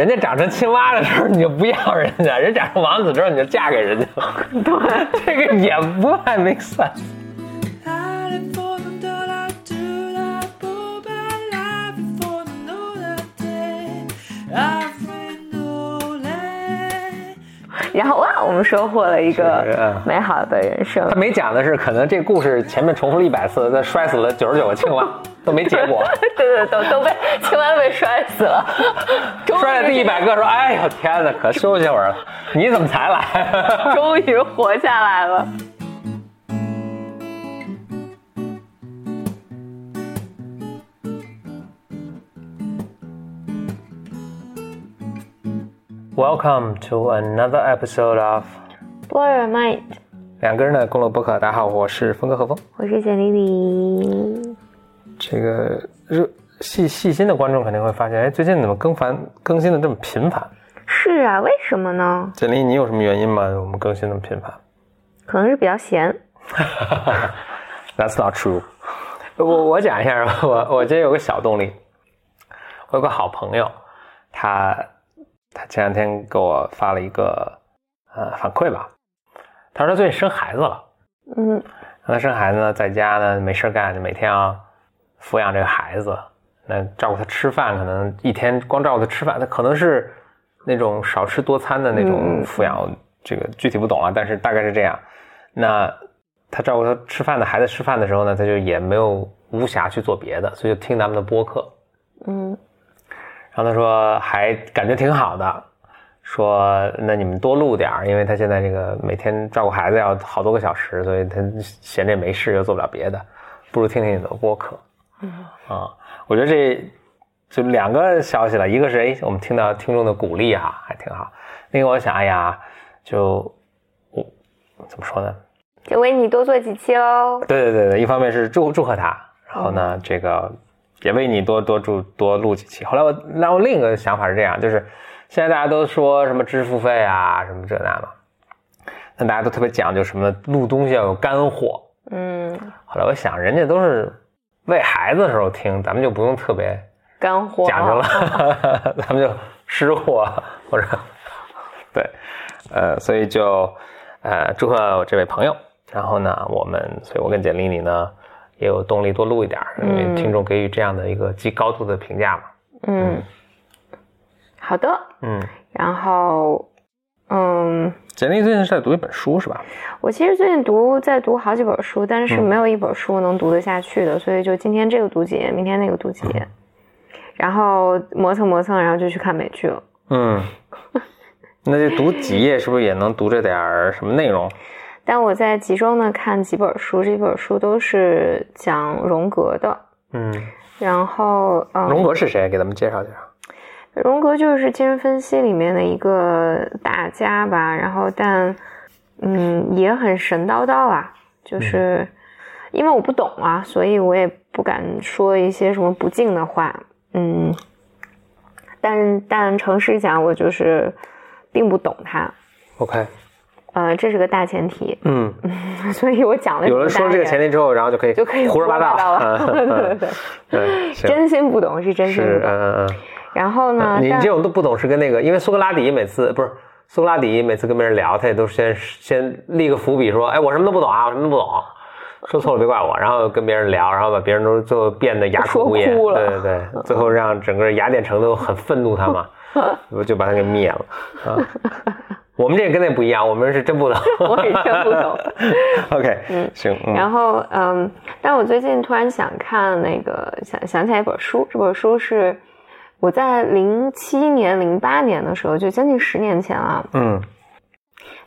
人家长成青蛙的时候你就不要人家，人长成王子之后你就嫁给人家，对，这个也不太 make sense。然后哇，我们收获了一个美好的人生。他没讲的是，可能这故事前面重复了一百次，他摔死了九十九个青蛙，都没结果。对对，都都被青蛙被摔死了。摔了第一百个说：“哎呦天哪，可休息会儿了。你怎么才来？终于活下来了。” Welcome to another episode of Blow Your Mind。两个人的公路博客，大家好，我是峰哥何峰，我是简丽丽。这个热细细心的观众肯定会发现，哎，最近怎么更繁更新的这么频繁？是啊，为什么呢？简历，你有什么原因吗？我们更新那么频繁？可能是比较闲。That's not true。我我讲一下，我我今天有个小动力。我有个好朋友，他他前两天给我发了一个呃反馈吧，他说他最近生孩子了。嗯，他生孩子呢，在家呢没事干，就每天要抚养这个孩子，那照顾他吃饭，可能一天光照顾他吃饭，他可能是那种少吃多餐的那种抚养，这个具体不懂啊，但是大概是这样。那他照顾他吃饭的孩子吃饭的时候呢，他就也没有无暇去做别的，所以就听咱们的播客。嗯，然后他说还感觉挺好的，说那你们多录点儿，因为他现在这个每天照顾孩子要好多个小时，所以他闲着也没事，又做不了别的，不如听听你的播客。嗯 啊，我觉得这就两个消息了，一个是哎，我们听到听众的鼓励哈、还挺好；另一个我想，哎呀，就我怎么说呢？就为你多做几期喽。对对对对，一方面是祝祝贺他，然后呢，这个也为你多多祝多录几期。后来我，然后另一个想法是这样，就是现在大家都说什么知识付费啊，什么这那嘛，那大家都特别讲究什么录东西要有干货。嗯，后来我想，人家都是喂孩子的时候听，咱们就不用特别干货讲究了，咱们就湿货或者 对，呃，所以就呃祝贺我这位朋友。然后呢，我们，所以我跟简历里呢也有动力多录一点儿，因为听众给予这样的一个极高度的评价嘛。嗯，好的。嗯，然后，嗯，简历最近是在读一本书是吧？我其实最近读在读好几本书，但是没有一本书能读得下去的，所以就今天这个读几页，明天那个读几页，然后磨蹭磨蹭，然后就去看美剧了。嗯，那就读几页是不是也能读着点儿什么内容？但我在集中的看几本书，这几本书都是讲荣格的。嗯，然后，嗯，荣格是谁？给咱们介绍介绍。荣格就是精神分析里面的一个大家吧，然后但，嗯，也很神叨叨啊，就是因为我不懂啊，所以我也不敢说一些什么不敬的话，嗯，但但诚实讲，我就是并不懂他，OK，呃，这是个大前提，嗯，所以我讲了有人说这个前提提之后，然后就可以就可以胡说八道了，对对对，对，真心不懂是真心是不懂，嗯嗯然后呢，嗯，你这种都不懂是跟那个，因为苏格拉底每次不是苏格拉底每次跟别人聊，他也都先先立个伏笔说，哎，我什么都不懂啊，我什么都不懂，说错了别怪我，然后跟别人聊，然后把别人都最后变得哑口无言，对对对，最后让整个雅典城都很愤怒他嘛，我 就把他给灭了啊。我们这个跟那不一样，我们是真不懂，我也真不懂。OK，嗯，行，嗯。然后，嗯，但我最近突然想看那个，想想起来一本书，这本书是我在零七年、零八年的时候，就将近十年前了。嗯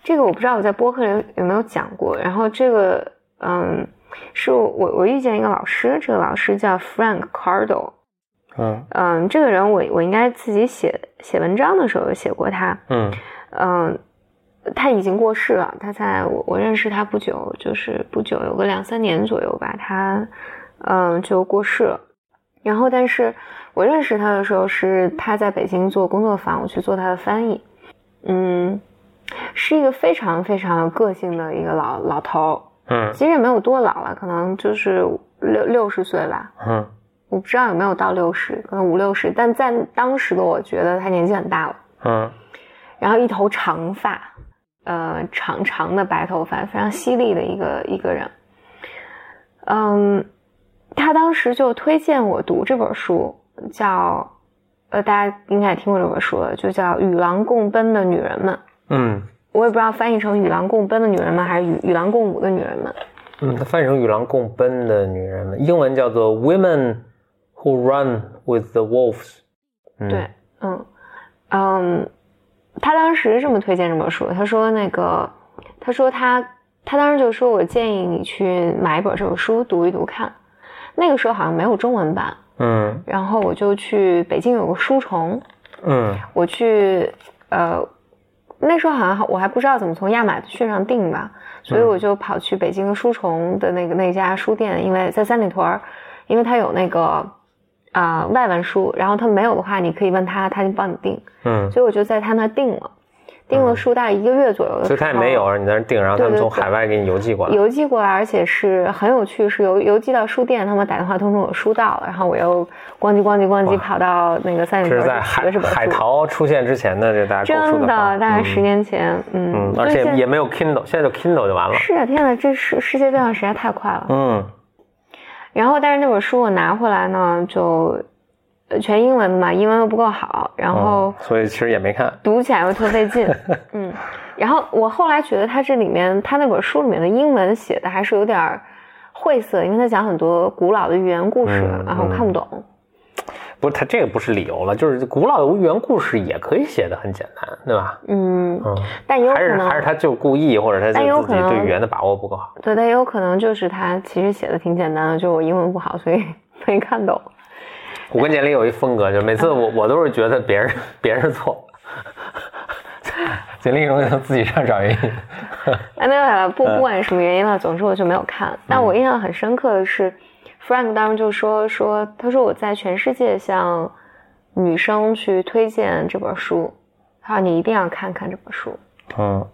这个我不知道我在播客里有没有讲过。然后这个，嗯，是我我遇见一个老师，这个老师叫 Frank Cardo。嗯嗯，这个人我我应该自己写写文章的时候有写过他。嗯嗯，他已经过世了，他在我我认识他不久，就是不久有个两三年左右吧，他嗯就过世了。然后，但是我认识他的时候是他在北京做工作坊，我去做他的翻译。嗯，是一个非常非常有个性的一个老老头。嗯其实也没有多老了，可能就是六六十岁吧。嗯我不知道有没有到六十，可能五六十，但在当时的我觉得他年纪很大了。嗯然后一头长发，呃，长长的白头发，非常犀利的一个一个人。嗯，他当时就推荐我读这本书，叫呃，大家应该也听过这本书了，就叫《与狼共奔的女人们》。嗯我也不知道翻译成“与狼共奔的女人们”还是与“与狼共舞的女人们嗯，它翻译成与狼共奔的女人们，英文叫做 Women Who Run with the Wolves。”。嗯、对，嗯嗯，他当时这么推荐这本书，他说那个，他说他他当时就说我建议你去买一本这本书读一读看。那个时候好像没有中文版，嗯。然后我就去北京有个书虫，嗯。我去呃那时候好像我还不知道怎么从亚马逊上订吧，所以嗯我就跑去北京的书虫的那个那家书店，因为在三里屯儿，因为他有那个啊、外文书，然后他没有的话，你可以问他，他就帮你订，嗯，所以我就在他那订了，订了书大概一个月左右的时候，所以他也没有，你在那订，然后他们从海外给你邮寄过来。邮寄过来，而且是很有趣，是邮邮寄到书店，他们打电话通知我书到了，然后我又咣叽咣叽咣叽跑到那个三里这屯是在海海淘出现之前的这大家真的，大概十年前，嗯，嗯，而且也没有 Kindle，现在就 Kindle 就完了。是啊，天呐，这世世界变化实在太快了。嗯然后，但是那本书我拿回来呢，就呃全英文的嘛，英文又不够好，然后哦所以其实也没看。读起来又特费劲，嗯。然后我后来觉得他这里面，他那本书里面的英文写的还是有点晦涩，因为他讲很多古老的寓言故事，嗯然后我看不懂。不是，他这个不是理由了，就是古老的寓言故事也可以写的很简单，对吧？嗯，嗯，但也有还是可能还是他就故意，或者他就自己对语言的把握不够好。对，但也有可能就是他其实写的挺简单的，就是我英文不好，所以 没看懂。我跟简历有一风格，就是每次嗯我我都是觉得别人别人错，简历容易自己上找原因。哎，没有不嗯不管是什么原因了，总之我就没有看。但我印象很深刻的是，Frank 当时就说说，他说我在全世界向女生去推荐这本书，他说你一定要看看这本书。嗯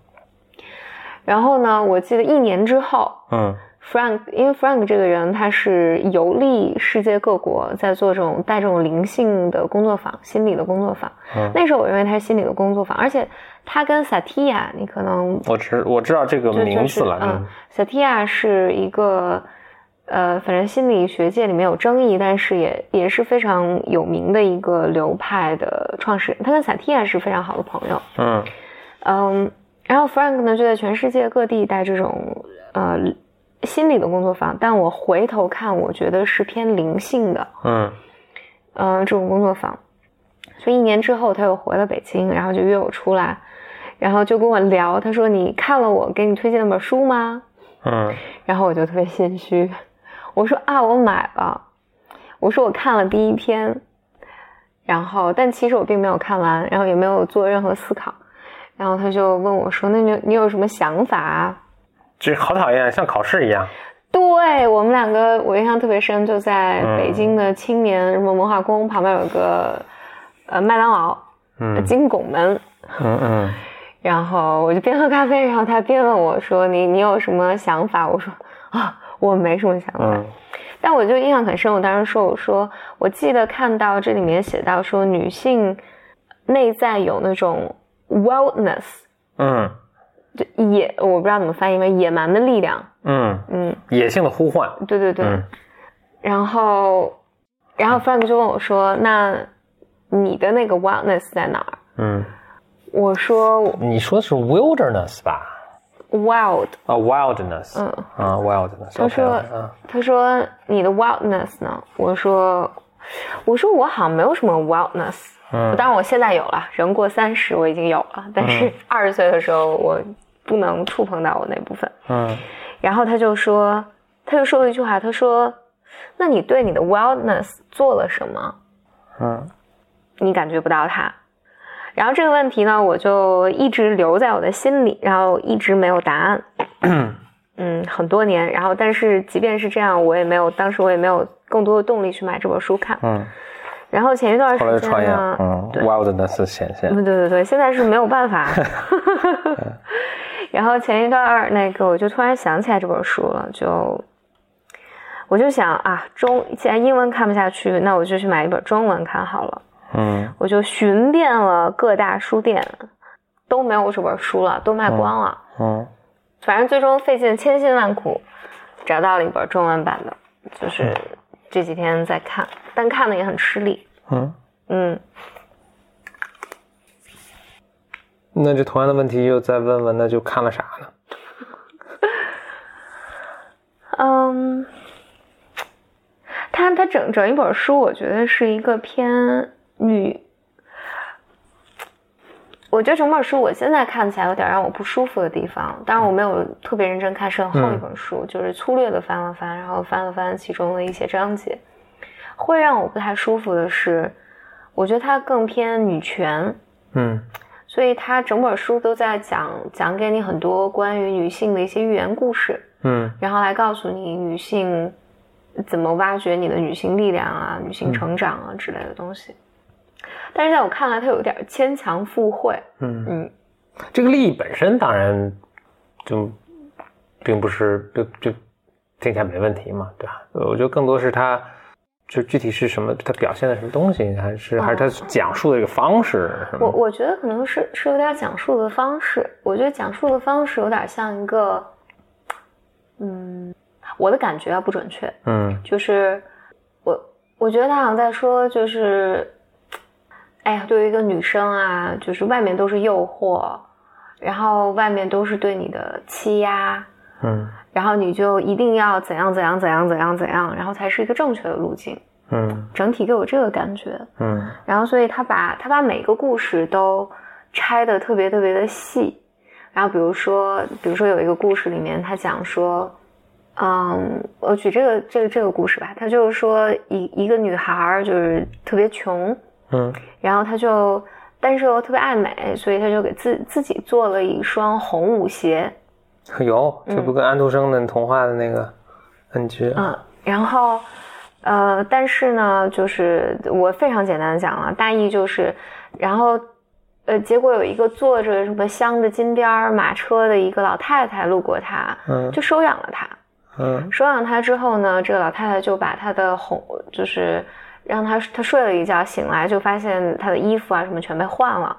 然后呢，我记得一年之后嗯，Frank 因为 Frank 这个人他是游历世界各国，在做这种带这种灵性的工作坊、心理的工作坊。嗯，那时候我认为他是心理的工作坊，而且他跟 Satya，你可能我知我知道这个名字了。就是、嗯，Satya 是一个呃，反正心理学界里面有争议，但是也也是非常有名的一个流派的创始人。他跟 Satya 是非常好的朋友。嗯嗯，然后 Frank 呢就在全世界各地带这种呃心理的工作坊，但我回头看，我觉得是偏灵性的，嗯嗯、这种工作坊。所以一年之后，他又回了北京，然后就约我出来，然后就跟我聊，他说：“你看了我给你推荐那本书吗？”嗯然后我就特别心虚，我说啊，我买了，我说我看了第一篇，然后但其实我并没有看完，然后也没有做任何思考，然后他就问我说，那你你有什么想法啊？这好讨厌，像考试一样。对我们两个，我印象特别深，就在嗯。北京的青年什么文化宫旁边有个呃麦当劳，嗯。金拱门，嗯嗯。然后我就边喝咖啡，然后他边问我说：“你你有什么想法？”我说：“啊，我没什么想法。嗯。但我就印象很深，我当时说：“我说我记得看到这里面写到说女性内在有那种 wellness，嗯就野，我不知道怎么翻译为，野蛮的力量。嗯，嗯，野性的呼唤。对对对。嗯然后，然后 Frank 就问我说：“那你的那个 wildness 在哪儿嗯，？”我说你说的是 wilderness 吧？：“wild。啊，wildness。嗯啊，wilderness。他说他说你的 wildness 呢？我说，我说我好像没有什么 wellness，。嗯当然我现在有了，人过三十我已经有了，但是 二十岁的时候我不能触碰到我那部分。嗯然后他就说，他就说了一句话，他说：“那你对你的 wellness 做了什么？嗯你感觉不到它？”然后这个问题呢，我就一直留在我的心里，然后一直没有答案。嗯，很多年。然后，但是即便是这样，我也没有，当时我也没有更多的动力去买这本书看。嗯，然后前一段时就创业，间呢，嗯对，wildness 显现，嗯，对对对，现在是没有办法。然后前一段那个，我就突然想起来这本书了，就我就想啊，中既然英文看不下去，那我就去买一本中文看好了。嗯我就寻遍了各大书店，都没有这本书了，都卖光了。嗯反正最终费尽千辛万苦，找到了一本中文版的，就是这几天在看，但看的也很吃力。嗯，嗯，那就同样的问题又再问问，那就看了啥呢？嗯，他他整整一本书，我觉得是一个偏女。我觉得整本书我现在看起来有点让我不舒服的地方，当然我没有特别认真看，是很厚一本书，就是粗略的翻了翻，然后翻了翻其中的一些章节。会让我不太舒服的是，我觉得它更偏女权，嗯所以它整本书都在讲讲给你很多关于女性的一些寓言故事。嗯然后来告诉你女性怎么挖掘你的女性力量啊、女性成长啊之类的东西。但是在我看来，它有点牵强附会。嗯，嗯，这个利益本身当然就并不是就就听起来没问题嘛，对吧？呃我觉得更多是它就具体是什么，它表现的什么东西，还是还是它讲述的一个方式？我我觉得可能是是有点讲述的方式。我觉得讲述的方式有点像一个，嗯，我的感觉啊不准确，嗯就是我我觉得他好像在说，就是，哎呀，对于一个女生啊，就是外面都是诱惑，然后外面都是对你的欺压，嗯。然后你就一定要怎样怎样怎样怎样怎样，然后才是一个正确的路径。嗯。整体给我这个感觉，嗯。然后所以他把他把每个故事都拆的特别特别的细，然后比如说比如说有一个故事里面他讲说，嗯，我举这个这个这个故事吧，他就是说一一个女孩就是特别穷，嗯。然后他就但是又特别爱美，所以他就给自自己做了一双红舞鞋，有，这不跟安徒生的童话的那个恩居啊？嗯，然后，呃，但是呢，就是我非常简单的讲了，大意就是，然后，呃，结果有一个坐着什么镶着金边儿马车的一个老太太路过他，嗯。就收养了他。嗯。收养他之后呢，这个老太太就把他的红，就是让他他睡了一觉，醒来就发现他的衣服啊什么全被换了。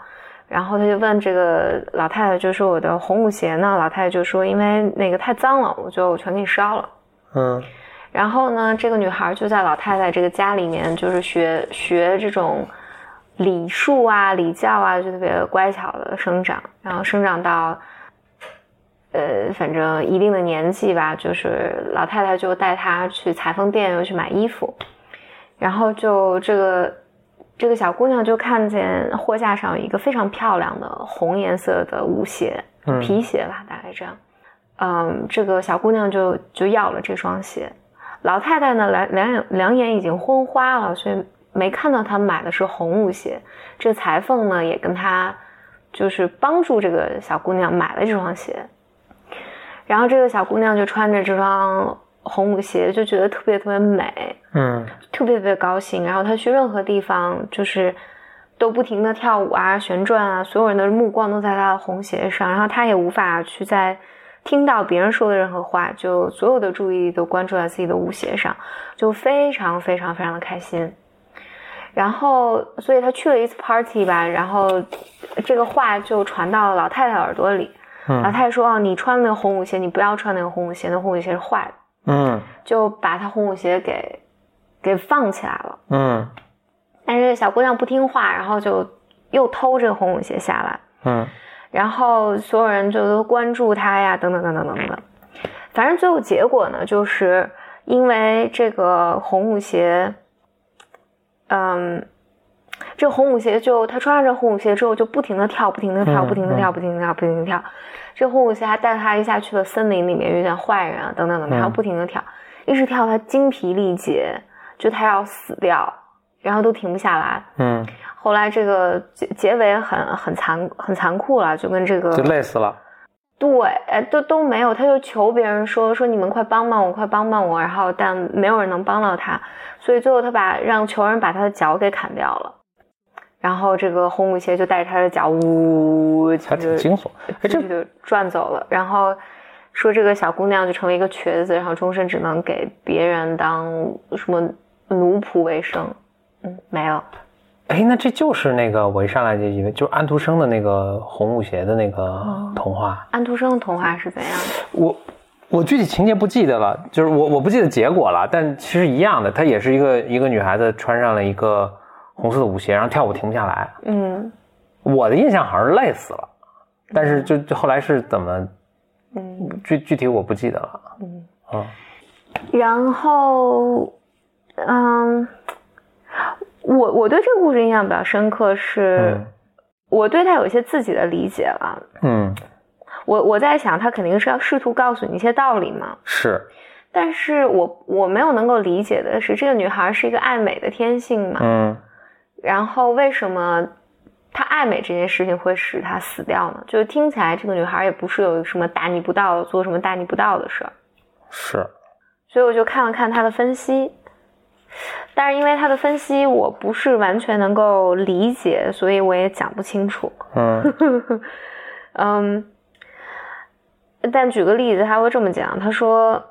然后他就问这个老太太，就说我的红舞鞋呢？老太太就说因为那个太脏了，我就全给你烧了。嗯然后呢，这个女孩就在老太太这个家里面，就是学学这种礼数啊、礼教啊，就特别乖巧的生长，然后生长到，呃，反正一定的年纪吧，就是老太太就带她去裁缝店又去买衣服，然后就这个这个小姑娘就看见货架上有一个非常漂亮的红颜色的舞鞋，嗯皮鞋吧，大概这样。嗯，这个小姑娘就就要了这双鞋，老太太呢，两两眼两眼已经昏花了，所以没看到她买的是红舞鞋。这裁缝呢，也跟她就是帮助这个小姑娘买了这双鞋。然后这个小姑娘就穿着这双红舞鞋，就觉得特别特别美，嗯特别特别高兴。然后他去任何地方，就是都不停的跳舞啊、旋转啊，所有人的目光都在他的红鞋上，然后他也无法去在听到别人说的任何话，就所有的注意力都关注在自己的舞鞋上，就非常非常非常的开心。然后，所以他去了一次 party 吧，然后这个话就传到了老太太耳朵里。嗯老太太说：“哦，你穿那个红舞鞋，你不要穿那个红舞鞋，那红舞鞋是坏的。”嗯就把她红舞鞋给给放起来了。嗯但是小姑娘不听话，然后就又偷这个红舞鞋下来，嗯然后所有人就都关注她呀，等等等等等等。反正最后结果呢，就是因为这个红舞鞋，嗯，这红舞鞋就她穿上这红舞鞋之后，就不停的跳，不停的跳，嗯不停的跳，不停的跳，不停的跳。这个红舞鞋还带他一下去了森林里面，遇见坏人啊，等等等等，嗯然后不停的跳，一直跳，他精疲力竭，就他要死掉，然后都停不下来。嗯后来这个结结尾很很残很残酷了，就跟这个就累死了。对，哎，都都没有，他就求别人说说你们快帮帮我，快帮帮我，然后但没有人能帮到他，所以最后他把让求人把他的脚给砍掉了，然后这个红舞鞋就带着他的脚呜，还挺惊悚，哎，这就转走了，然后说这个小姑娘就成为一个瘸子，然后终身只能给别人当什么奴仆为生，嗯，没有。哎，那这就是那个我一上来就以为就是安徒生的那个红舞鞋的那个童话。安徒生的童话是怎样的？我我具体情节不记得了，就是我我不记得结果了，但其实一样的，她也是一个一个女孩子穿上了一个红色的舞鞋，然后跳舞停不下来。嗯，我的印象好像是累死了，但是就就后来是怎么，嗯，具具体我不记得了。嗯啊，然后嗯。我我对这个故事印象比较深刻，是我对他有一些自己的理解了。嗯，我我在想，他肯定是要试图告诉你一些道理嘛。是，但是我我没有能够理解的是，这个女孩是一个爱美的天性嘛。嗯，然后为什么她爱美这件事情会使她死掉呢？就是听起来这个女孩也不是有什么大逆不道，做什么大逆不道的事儿。是，所以我就看了看他的分析。但是因为他的分析我不是完全能够理解，所以我也讲不清楚。嗯 嗯，但举个例子，他会这么讲：他说，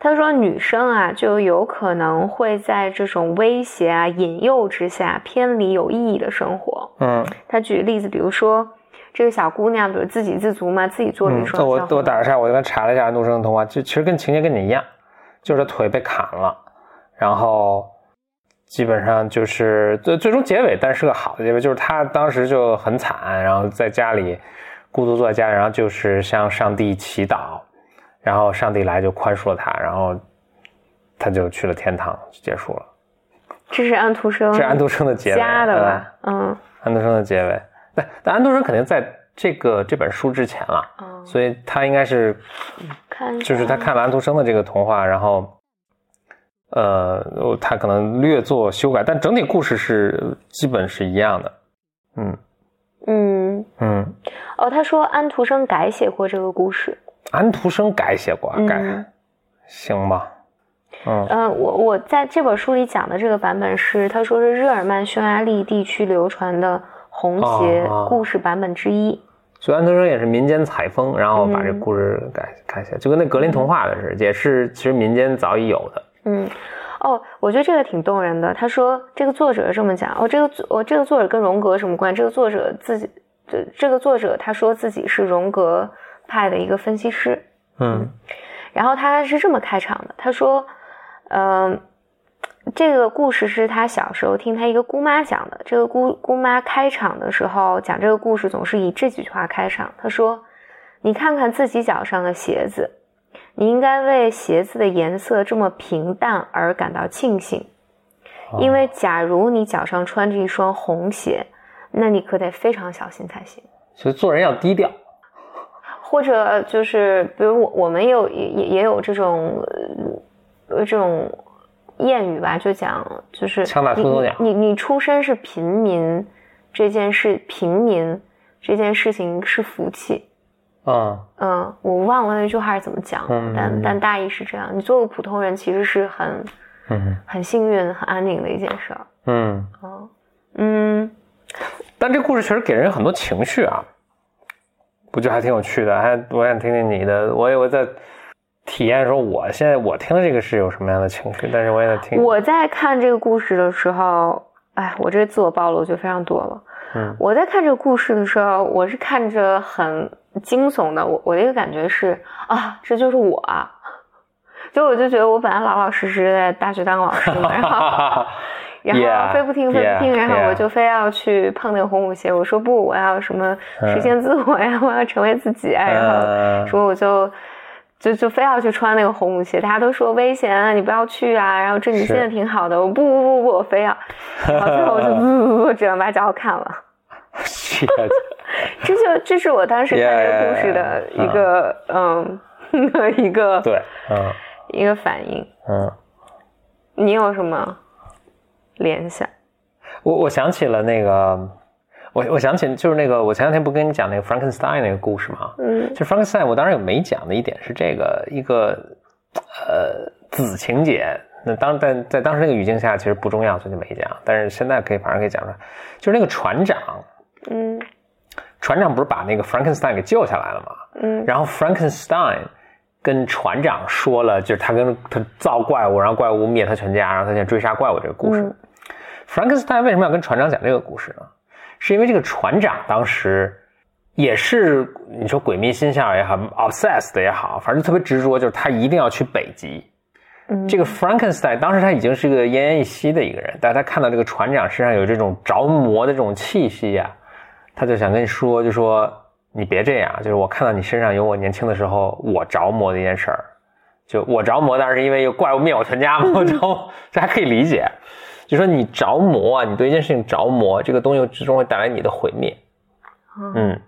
他说女生啊，就有可能会在这种威胁啊、引诱之下偏离有意义的生活。嗯，他举例子，比如说这个小姑娘，比如自给自足嘛，自己做一双。我我打个岔，我刚查了一下安徒生的童话，就其实跟情节跟你一样，就是腿被砍了。然后基本上就是最最终结尾，但是个好的结尾，就是他当时就很惨，然后在家里孤独坐在家里，然后就是向上帝祈祷，然后上帝来就宽恕了他，然后他就去了天堂，就结束了。这是安徒生，这是安徒生的结尾，加的吧？嗯，安徒生的结尾，但但安徒生肯定在这个这本书之前了，所以他应该是看，就是他看了安徒生的这个童话，然后。呃，他可能略作修改，但整体故事是基本是一样的。嗯嗯嗯。哦，他说安徒生改写过这个故事。安徒生改写过，改行吧。嗯呃，我我在这本书里讲的这个版本是，他说是日耳曼匈牙利地区流传的红鞋故事版本之一。所以安徒生也是民间采风，然后把这故事改改写，就跟那格林童话的似的，也是其实民间早已有的。嗯，哦，我觉得这个挺动人的。他说这个作者这么讲，哦，这个作，这个作者跟荣格什么关系？这个作者自己，这这个作者他说自己是荣格派的一个分析师。嗯，然后他是这么开场的，他说，嗯，这个故事是他小时候听他一个姑妈讲的。这个姑姑妈开场的时候讲这个故事，总是以这几句话开场。他说：“你看看自己脚上的鞋子。”你应该为鞋子的颜色这么平淡而感到庆幸，因为假如你脚上穿着一双红鞋，那你可得非常小心才行。所以做人要低调，或者就是，比如我我们也有也也有这种呃这种谚语吧，就讲就是枪打出头鸟。你你出身是平民这件事，平民这件事情是福气。嗯嗯，我忘了那句话是怎么讲，但但大意是这样：你做个普通人，其实是很嗯很幸运、很安宁的一件事儿。嗯嗯嗯，但这故事确实给人很多情绪啊，不就还挺有趣的？还我想听听你的，我也我在体验说，我现在我听的这个是有什么样的情绪？但是我也在听。我在看这个故事的时候，哎，我这个自我暴露就非常多了。嗯，我在看这个故事的时候，我是看着很。惊悚的，我我的一个感觉是啊，这就是我，就我就觉得我本来老老实实在大学当老师嘛，然后 然后非不听非不听，然后我就非要去碰那个红舞鞋，我说不，我要什么实现自我呀，我要成为自己啊，然后说我就就就非要去穿那个红舞鞋，大家都说危险啊，你不要去啊，然后这你现在挺好的，我不不不不，我非要，然后最后我就不不不，只能把脚看了。这就这是我当时看这个故事的一个嗯一个对嗯。一个反应。嗯，你有什么联想？我我想起了那个，我我想起就是那个，我前两天不跟你讲那个 Frankenstein 那个故事吗？嗯就 Frankenstein，我当时有没讲的一点是这个一个呃子情节。那当但在当时那个语境下，其实不重要，所以就没讲。但是现在可以，反正可以讲出来。就是那个船长，嗯船长不是把那个 Frankenstein 给救下来了吗？嗯然后 Frankenstein 跟船长说了，就是他跟他造怪物，然后怪物灭他全家，然后他现在追杀怪物这个故事。嗯 Frankenstein 为什么要跟船长讲这个故事呢？是因为这个船长当时也是你说鬼迷心窍也好，obsessed 也好，反正特别执着，就是他一定要去北极。嗯，这个 Frankenstein 当时他已经是个奄奄一息的一个人，但是他看到这个船长身上有这种着魔的这种气息呀、他就想跟你说，就说你别这样，就是我看到你身上有我年轻的时候我着魔的一件事儿，就我着魔，当然是因为有怪物灭我全家嘛，我着这还可以理解。就说你着魔啊，你对一件事情着魔，这个东西最终会带来你的毁灭。嗯，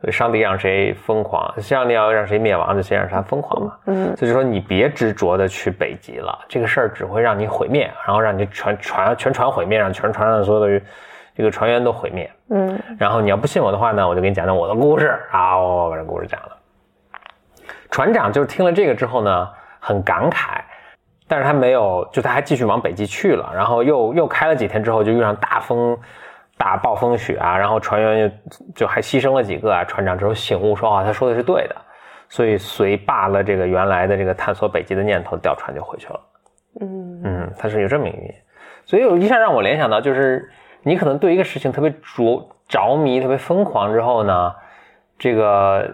所以上帝让谁疯狂，上帝要让谁灭亡，就先让他疯狂嘛。嗯所以就说你别执着的去北极了，这个事儿只会让你毁灭，然后让你全船全船毁灭，让全船上所有的这个船员都毁灭。嗯然后你要不信我的话呢，我就给你讲讲我的故事啊，我把这故事讲了。船长就是听了这个之后呢，很感慨，但是他没有，就他还继续往北极去了，然后又又开了几天之后，就遇上大风、大暴风雪啊，然后船员就就还牺牲了几个啊。船长之后醒悟说啊，他说的是对的，所以随罢了这个原来的这个探索北极的念头，调船就回去了。嗯嗯，他是有这么一个原因，所以有一下让我联想到，就是你可能对一个事情特别着着迷、特别疯狂之后呢，这个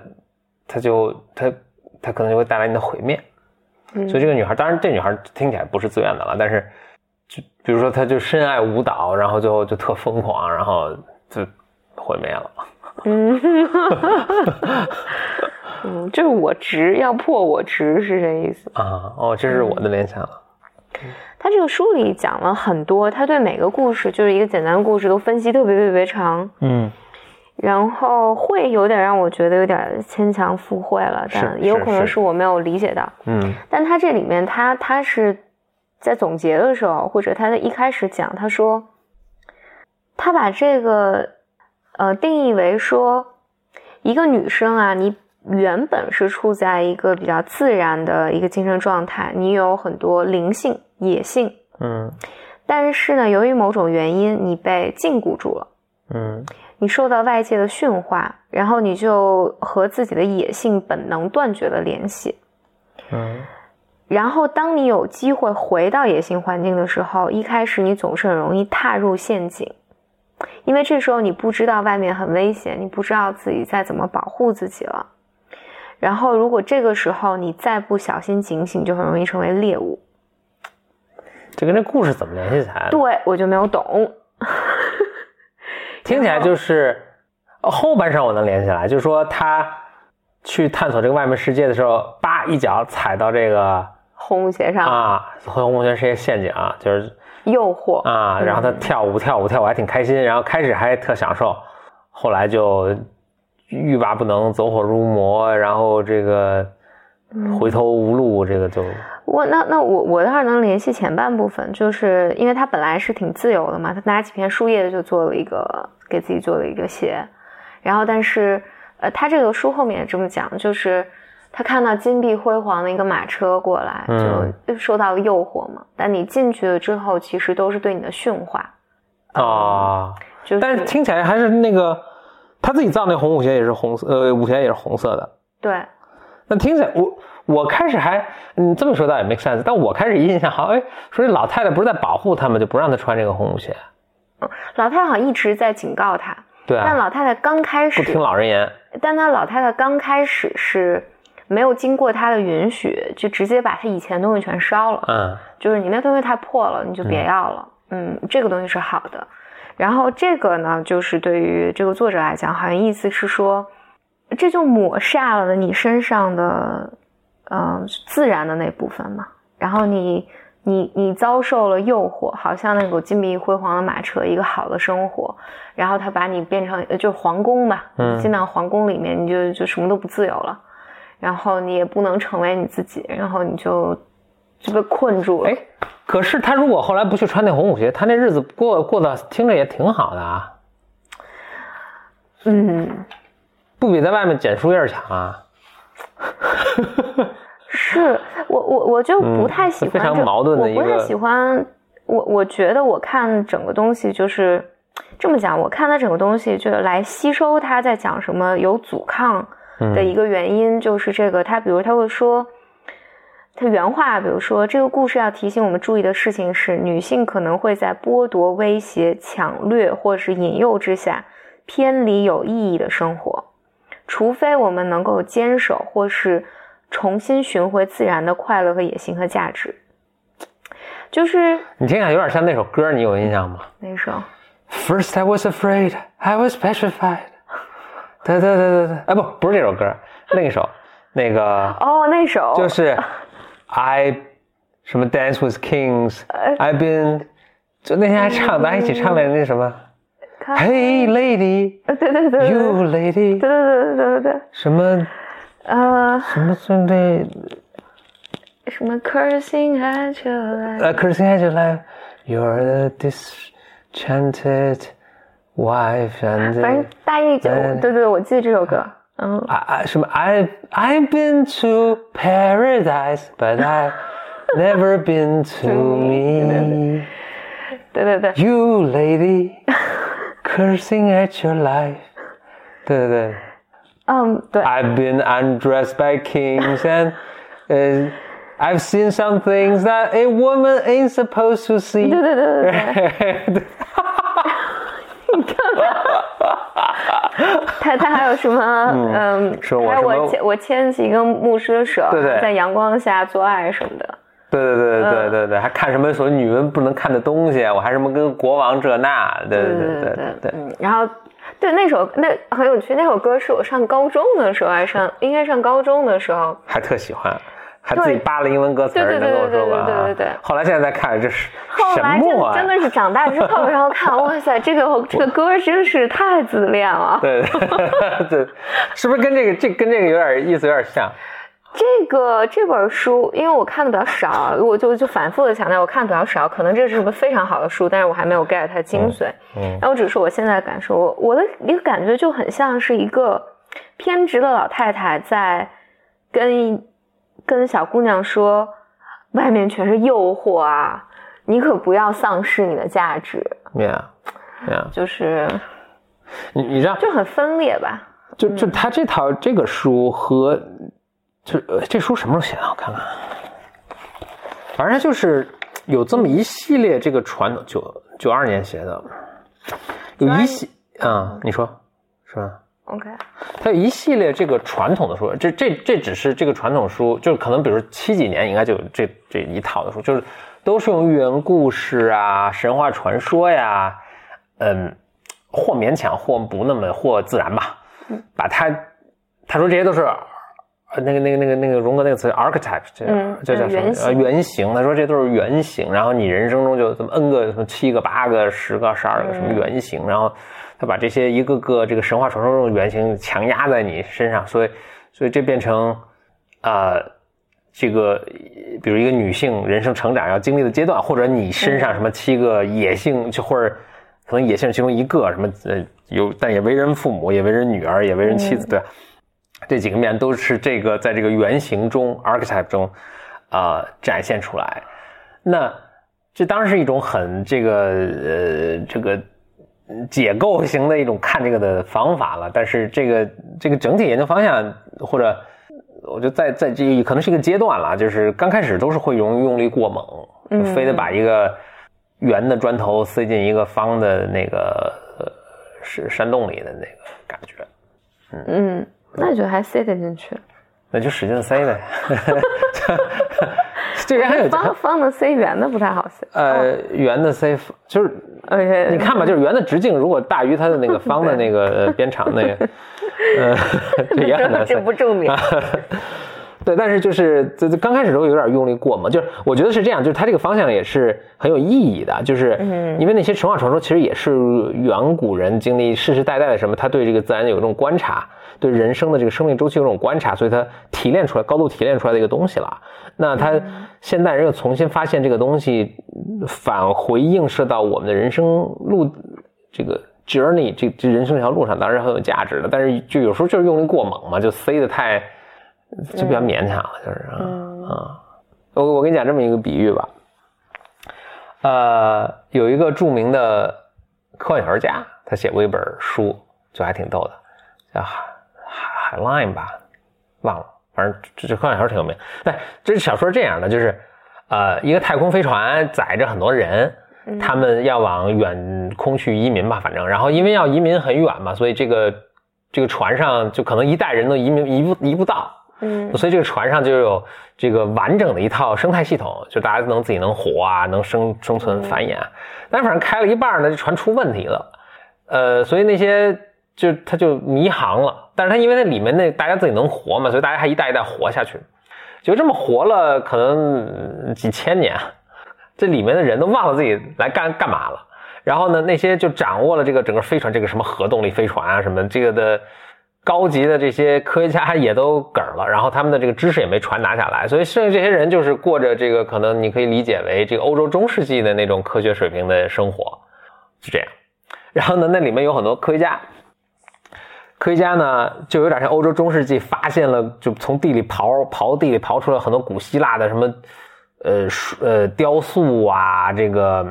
他就他他可能就会带来你的毁灭。嗯，所以这个女孩，当然这女孩听起来不是自愿的了，但是就比如说她就深爱舞蹈，然后最后就特疯狂，然后就毁灭了。嗯，嗯，就是我执要破我执是这意思。啊，哦，这是我的联想了。他这个书里讲了很多，他对每个故事就是一个简单的故事都分析特别特别长，嗯，然后会有点让我觉得有点牵强附会了，但也有可能是是我没有理解到。嗯但他这里面他他是在总结的时候，或者他在一开始讲，他说他把这个呃定义为说一个女生啊，你原本是处在一个比较自然的一个精神状态，你有很多灵性、野性，嗯但是呢，由于某种原因，你被禁锢住了。嗯你受到外界的驯化，然后你就和自己的野性本能断绝了联系。嗯然后，当你有机会回到野性环境的时候，一开始你总是很容易踏入陷阱，因为这时候你不知道外面很危险，你不知道自己在怎么保护自己了。然后，如果这个时候你再不小心警醒，就很容易成为猎物。这跟这故事怎么联系起来？对我就没有懂。听起来就是呃后半生我能连起来，就是说他去探索这个外面世界的时候，叭一脚踩到这个红舞鞋上、啊，红舞鞋是一个陷阱啊，就是诱惑，啊，然后他跳舞跳舞跳舞还挺开心，然后开始还特享受，后来就欲罢不能，走火入魔，然后这个回头无路，这个就我那那我我倒是能联系前半部分，就是因为他本来是挺自由的嘛，他拿几片树叶就做了一个给自己做了一个鞋，然后但是呃，他这个书后面也这么讲，就是他看到金碧辉煌的一个马车过来，嗯就受到了诱惑嘛。但你进去了之后，其实都是对你的驯化，啊，就是但是听起来还是那个他自己造那红舞鞋也是红色，呃，舞鞋也是红色的。对，那听起来，我我开始还，嗯这么说倒也 make sense，但我开始印象好，哎，说这老太太不是在保护他们，就不让他穿这个红舞鞋，嗯老太太好像一直在警告他，对啊，但老太太刚开始不听老人言，但她老太太刚开始是没有经过她的允许，就直接把她以前的东西全烧了，嗯。就是你那东西太破了，你就别要了。嗯这个东西是好的。然后这个呢，就是对于这个作者来讲，好像意思是说，这就抹煞了你身上的，呃，自然的那部分嘛。然后你你你遭受了诱惑，好像那个金碧辉煌的马车，一个好的生活，然后他把你变成呃就是皇宫吧，嗯进到皇宫里面，你就就什么都不自由了，然后你也不能成为你自己，然后你就就被困住了。哎，可是他如果后来不去穿那红舞鞋，他那日子过过得听着也挺好的啊，嗯，不比在外面捡树叶强啊。是我我我就不太喜欢、嗯非常矛盾的一个我不太喜欢我我觉得我看整个东西就是这么讲，我看它整个东西就是来吸收它在讲什么有阻抗的一个原因，就是这个他比如他会说。他原话，比如说，这个故事要提醒我们注意的事情是，女性可能会在剥夺、威胁、抢掠或是引诱之下，偏离有意义的生活，除非我们能够坚守或是重新寻回自然的快乐和野心和价值。就是你听起来有点像那首歌，你有印象吗那首，？First I was afraid, I was petrified。对对对对对，哎不，不是这首歌，另一首，那个哦，那首就是 I 什么 Dance with Kings, I've been，就那天还唱，咱还一起唱的那什么，Hey lady, 呃对对对对 you lady，对对对对对，什么呃，什么 什么什么 cursing at your life，呃，Cursing at your life, you're the disenchanted wife and 反正大意就对对对，我记得这首歌，嗯，啊啊什么 I I've been to paradise, but I've never been to me. 对对对， You lady, cursing at your life. 对对对 嗯，对，，I've been undressed by kings and uh, I've seen some things that a woman ain't supposed to see. 对对对对对。他他还有什么？嗯，说我还有什么我牵我牵起一个牧师的手，对对在阳光下做爱什么的。对对对对对对对，还看什么所谓女人不能看的东西，我还什么跟国王这那，对对对对对对，嗯，然后对那首那很有趣，那首歌是我上高中的时候，还上应该上高中的时候，还特喜欢，还自己扒了英文歌词儿，对对能跟我说过啊？对对对对对对后来现在再看，这是什 后来么啊？真真的是长大之后，然后看，哇塞，这个这个歌真是太自恋了。对对对，是不是跟这个这跟这个有点意思，有点像？这个这本书，因为我看的比较少，我就就反复的强调，我看的比较少，可能这是个非常好的书，但是我还没有 get 它的精髓。嗯然后我只是我现在的感受，我我的一个感觉就很像是一个偏执的老太太在跟跟小姑娘说，外面全是诱惑啊，你可不要丧失你的价值，，yeah yeah，就是你你知道，就很分裂吧。就就他这套这个书和，就呃这书什么时候写的？我看看，反正它就是有这么一系列这个传统，九九二年写的，有一系啊、你说是吧？OK，它有一系列这个传统的书，这这这只是这个传统书，就是可能比如说七几年应该就有这这一套的书，就是都是用寓言故事啊、神话传说呀，嗯，或勉强或不那么或自然吧，把它他说这些都是呃那个那个那个那个荣格那个词 archetype，这嗯这叫什么？原型呃，原型。他说这都是原型，然后你人生中就怎么 n 个什么七个、八个、十个、十二个什么原型，然后他把这些一个个这个神话传说中的原型强压在你身上，所以所以这变成呃这个比如一个女性人生成长要经历的阶段，或者你身上什么七个野性，就或者可能野性其中一个什么呃有，但也为人父母，也为人女儿，也为人妻子，对吧。这几个面都是这个在这个原型中 archetype 中啊、呃展现出来。那这当然是一种很这个呃这个嗯解构型的一种看这个的方法了。但是这个这个整体研究方向或者我觉得在在这可能是一个阶段了，就是刚开始都是会容易用力过猛，嗯非得把一个圆的砖头塞进一个方的那个呃是山洞里的那个感觉。嗯，那就还塞得进去。那就使劲塞呗。这人还有方方的塞，圆的不太好塞。呃圆的塞，就是你看吧，就是圆的直径如果大于它的那个方的那个呃边长那个，呃，这也很难塞这。不证明。对，但是就是这这刚开始时候有点用力过猛，就是我觉得是这样，就是它这个方向也是很有意义的，就是因为那些神话传说其实也是远古人经历世世代代的什么，他对这个自然有一种观察，对人生的这个生命周期有种观察，所以他提炼出来高度提炼出来的一个东西了。那他现代人又重新发现这个东西，返回映射到我们的人生路这个 journey 这这人生这条路上，当然很有价值的。但是就有时候就是用力过猛嘛，就塞的太。就比较勉强了，就是啊，我我跟你讲这么一个比喻吧，呃，有一个著名的科幻小说家，他写过一本书，就还挺逗的，叫海海海 line 吧，忘了，反正这这科幻小说挺有名。对，这小说是这样的，就是呃，一个太空飞船载着很多人，他们要往远空去移民吧，反正，然后因为要移民很远嘛，所以这个这个船上就可能一代人都移民移不移不到。嗯，所以这个船上就有这个完整的一套生态系统，就大家能自己能活啊，能生生存繁衍。但反正开了一半呢，这船出问题了，呃，所以那些就他就迷航了。但是他因为那里面那大家自己能活嘛，所以大家还一代一代活下去，就这么活了可能几千年，这里面的人都忘了自己来干干嘛了。然后呢，那些就掌握了这个整个飞船，这个什么核动力飞船啊，什么这个的。高级的这些科学家也都嗝了，然后他们的这个知识也没传达下来，所以剩下这些人就是过着这个可能你可以理解为这个欧洲中世纪的那种科学水平的生活，是这样。然后呢，那里面有很多科学家，科学家呢就有点像欧洲中世纪发现了，就从地里刨刨地里刨出来很多古希腊的什么呃书呃雕塑啊，这个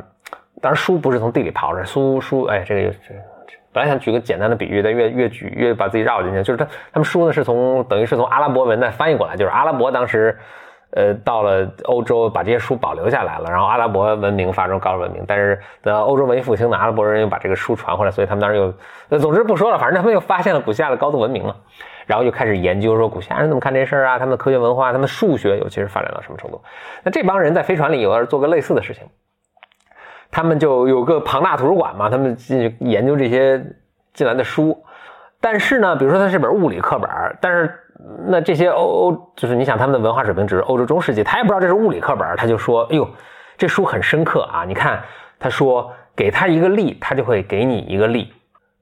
当然书不是从地里刨出来，书书哎这个这。本来想举个简单的比喻，但越越举越把自己绕进去。就是他他们书呢是从等于是从阿拉伯文再翻译过来，就是阿拉伯当时，呃，到了欧洲把这些书保留下来了，然后阿拉伯文明发展高度文明。但是等欧洲文艺复兴的阿拉伯人又把这个书传回来，所以他们当时又，呃，总之不说了，反正他们 又发现了古希腊的高度文明了，然后又开始研究说古希腊人怎么看这事儿啊，他们的科学文化，他们数学尤其是发展到什么程度。那这帮人在飞船里有点做个类似的事情。他们就有个庞大图书馆嘛，他们进去研究这些进来的书，但是呢，比如说它是本物理课本，但是那这些欧欧就是你想他们的文化水平只是欧洲中世纪，他也不知道这是物理课本，他就说，哎呦，这书很深刻啊！你看，他说给他一个力，他就会给你一个力，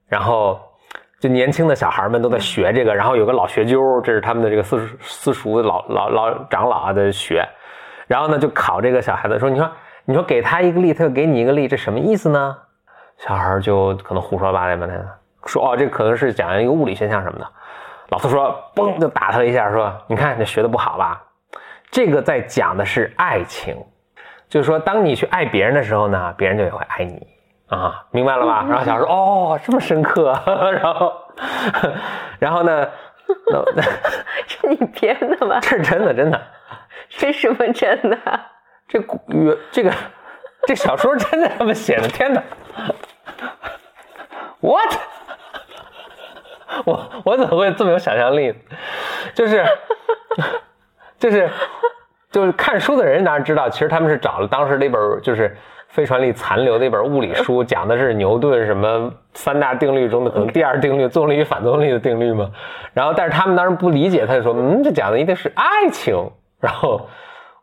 然后就年轻的小孩们都在学这个，然后有个老学究，这是他们的这个私私塾老老老长老啊在学，然后呢就考这个小孩子说，你说。你说给他一个力，他就给你一个力，这什么意思呢？小孩就可能胡说八道吧，他说哦，这可能是讲一个物理现象什么的。老师说，嘣就打他一下，说你看你学的不好吧？这个在讲的是爱情，就是说当你去爱别人的时候呢，别人就也会爱你啊，明白了吧？然后小孩说哦，这么深刻，然后然后呢？这 你编的吧？这是真的，真的。是什么真的？这古这个这小说真的这么写的？天哪！What？我我怎么会这么有想象力？就是 就是就是看书的人当然知道，其实他们是找了当时那本就是飞船里残留的一本物理书，讲的是牛顿什么三大定律中的可能第二定律——作用力与反作用力的定律嘛。然后，但是他们当时不理解，他就说：“嗯，这讲的一定是爱情。”然后。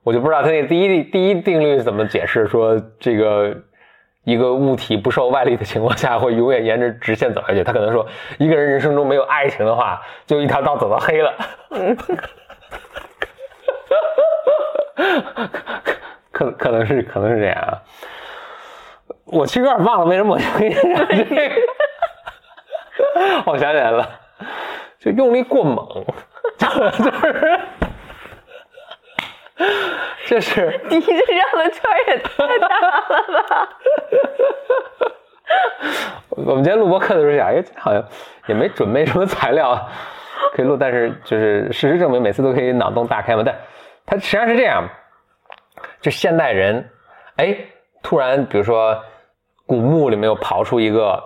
我就不知道他那第一第一定律怎么解释，说这个一个物体不受外力的情况下会永远沿着直线走下去。他可能说，一个人人生中没有爱情的话，就一条道走到黑了。可可能是可能是这样啊。我其实有点忘了为什么我要跟你讲这个。我想起来了，就用力过猛，就是。这是你这绕的圈也太大了吧！我们今天录播课的时候想，哎，好像也没准备什么材料可以录，但是就是事实证明，每次都可以脑洞大开嘛。但它实际上是这样，就现代人，哎，突然比如说古墓里面又刨出一个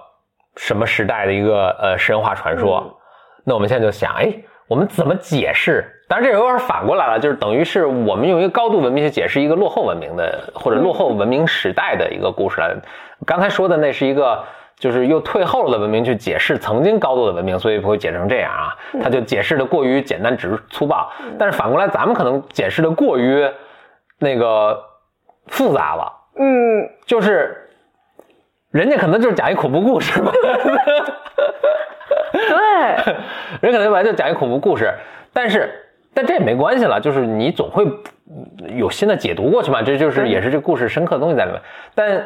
什么时代的一个呃神话传说，那我们现在就想，哎，我们怎么解释？当然，这有点反过来了，就是等于是我们用一个高度文明去解释一个落后文明的或者落后文明时代的一个故事了。刚才说的那是一个，就是又退后了的文明去解释曾经高度的文明，所以不会解释成这样啊。他就解释的过于简单、直粗暴。但是反过来，咱们可能解释的过于那个复杂了。嗯，就是人家可能就是讲一恐怖故事嘛。对，人可能本来就讲一恐怖故事，但是但这也没关系了，就是你总会有新的解读过去嘛，这就是也是这故事深刻的东西在里面。但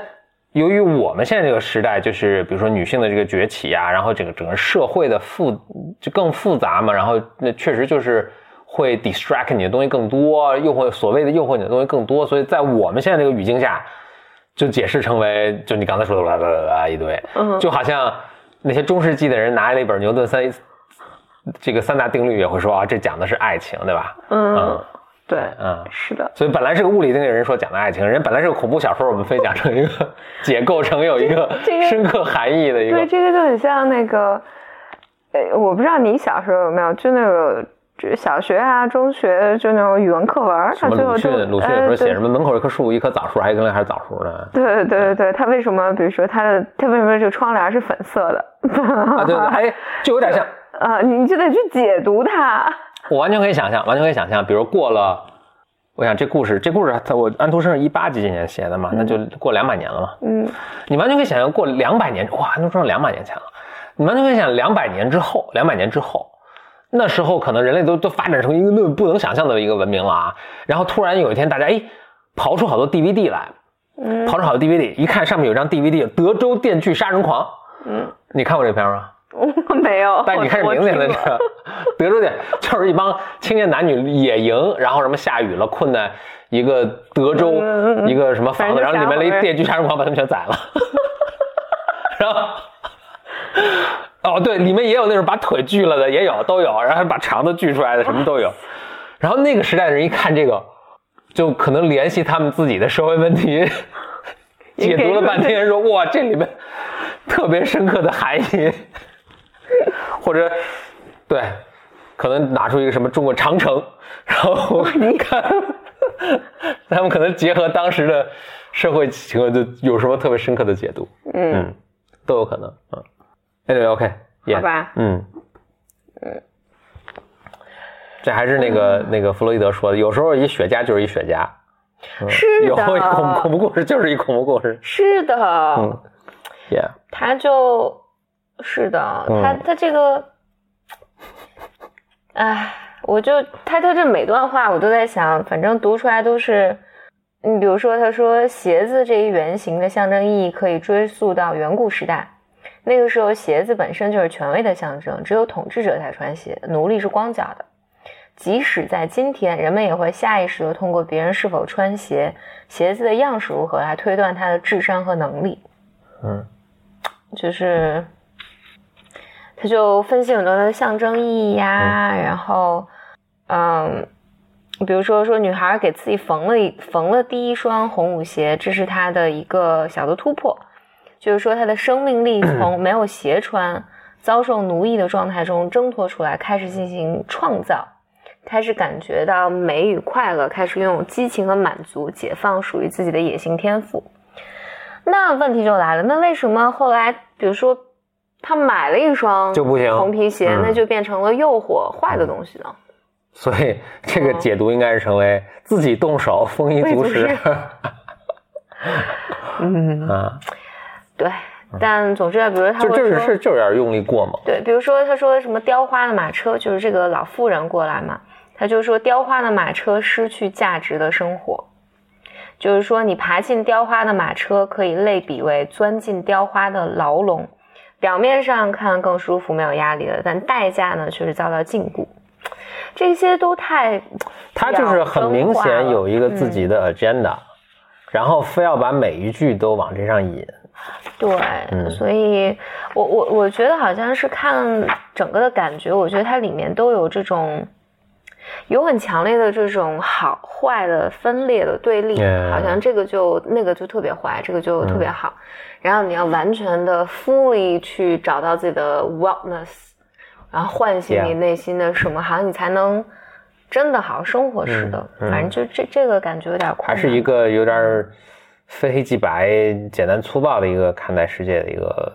由于我们现在这个时代，就是比如说女性的这个崛起啊，然后整个整个社会的复就更复杂嘛，然后那确实就是会 distract 你的东西更多，诱惑所谓的诱惑你的东西更多，所以在我们现在这个语境下，就解释成为就你刚才说的啦啦啦啦一堆，嗯就好像那些中世纪的人拿了一本牛顿三这个三大定律，也会说啊，这讲的是爱情，对吧？嗯，对，嗯。是的，所以本来是个物理定律，人说讲的爱情，人本来是个恐怖小说，我们非讲成一个 解构成有一个 深刻含义的一个对，个。这个就很像那个，呃，我不知道你小时候有没有，就那个。就小学啊、中学就那种语文课文，他最后就迅？鲁迅有时候哎对写什么门口一棵树，一棵枣树，还有一根还是枣树呢？对对对对，他为什么？比如说他的，他为什么这个窗帘是粉色的？啊，对对，哎，就有点像，啊，你就得去解读它。我完全可以想象，完全可以想象。比如过了，我想这故事，这故事它我安徒生是一八几几年写的嘛，那就过两百年了嘛。嗯你完全可以想象过两百年，哇，安徒生两百年前了。你完全可以想两百年之后，两百年之后，那时候可能人类都都发展成一个那不能想象的一个文明了啊。然后突然有一天，大家哎刨出好多 DVD 来，嗯刨出好多 DVD，一看上面有张 DVD，《德州电锯杀人狂》。嗯，你看过这片吗？我没有。但是你看这我名字的这我听过个德州电，就是一帮青年男女野营，然后什么下雨了，困在一个德州一个什么房子，然后里面吓唬人来一电锯杀人狂把他们全宰了，然后。哦，对，里面也有那种把腿锯了的，也有，都有，然后把肠子锯出来的，什么都有。然后那个时代的人一看这个，就可能联系他们自己的社会问题，解读了半天，说哇，这里面特别深刻的含义，或者对，可能拿出一个什么中国长城，然后你看，他们可能结合当时的社会情况，就有什么特别深刻的解读，嗯，嗯，都有可能，嗯，anyway，OK，、yeah, 好吧嗯，这还是那个、那个弗洛伊德说的，有时候一雪茄就是一雪茄，嗯是有的一恐恐怖故事就是一恐怖故事，是的，嗯，yeah，他就是的，嗯他他这个，哎，我就他他这每段话我都在想，反正读出来都是，你比如说他说鞋子这一原型的象征意义可以追溯到远古时代，那个时候鞋子本身就是权威的象征，只有统治者才穿鞋，奴隶是光脚的。即使在今天，人们也会下意识的通过别人是否穿鞋、鞋子的样式如何来推断他的智商和能力。嗯就是他就分析很多的象征意义呀，然后，嗯，比如说说女孩给自己缝了一缝了第一双红舞鞋，这是她的一个小的突破，就是说她的生命力从没有鞋穿、遭受奴役的状态中挣脱出来，开始进行创造。开始感觉到美与快乐，开始拥有激情和满足，解放属于自己的野性天赋。那问题就来了，那为什么后来，比如说他买了一双就不行红皮鞋，嗯那就变成了诱惑坏的东西呢？所以这个解读应该是成为自己动手丰衣足食嗯，啊，对。但总之，比如他就会说，就是是就有点用力过猛，对，比如说他说什么雕花的马车，就是这个老妇人过来嘛，他就说雕花的马车失去价值的生活，就是说你爬进雕花的马车，可以类比为钻进雕花的牢笼，表面上看更舒服，没有压力了，但代价呢却是遭到禁锢。这些都太，他就是很明显有一个自己的 agenda，、然后非要把每一句都往这上引。对，嗯。所以我我我觉得好像是看整个的感觉，我觉得它里面都有这种有很强烈的这种好坏的分裂的对立好像这个就那个就特别坏，这个就特别好，然后你要完全的 fully 去找到自己的 wellness，然后唤醒你内心的什么，好像你才能真的好好生活似的。嗯嗯。反正就这这个感觉有点困难，还是一个有点非黑即白、简单粗暴的一个看待世界的一个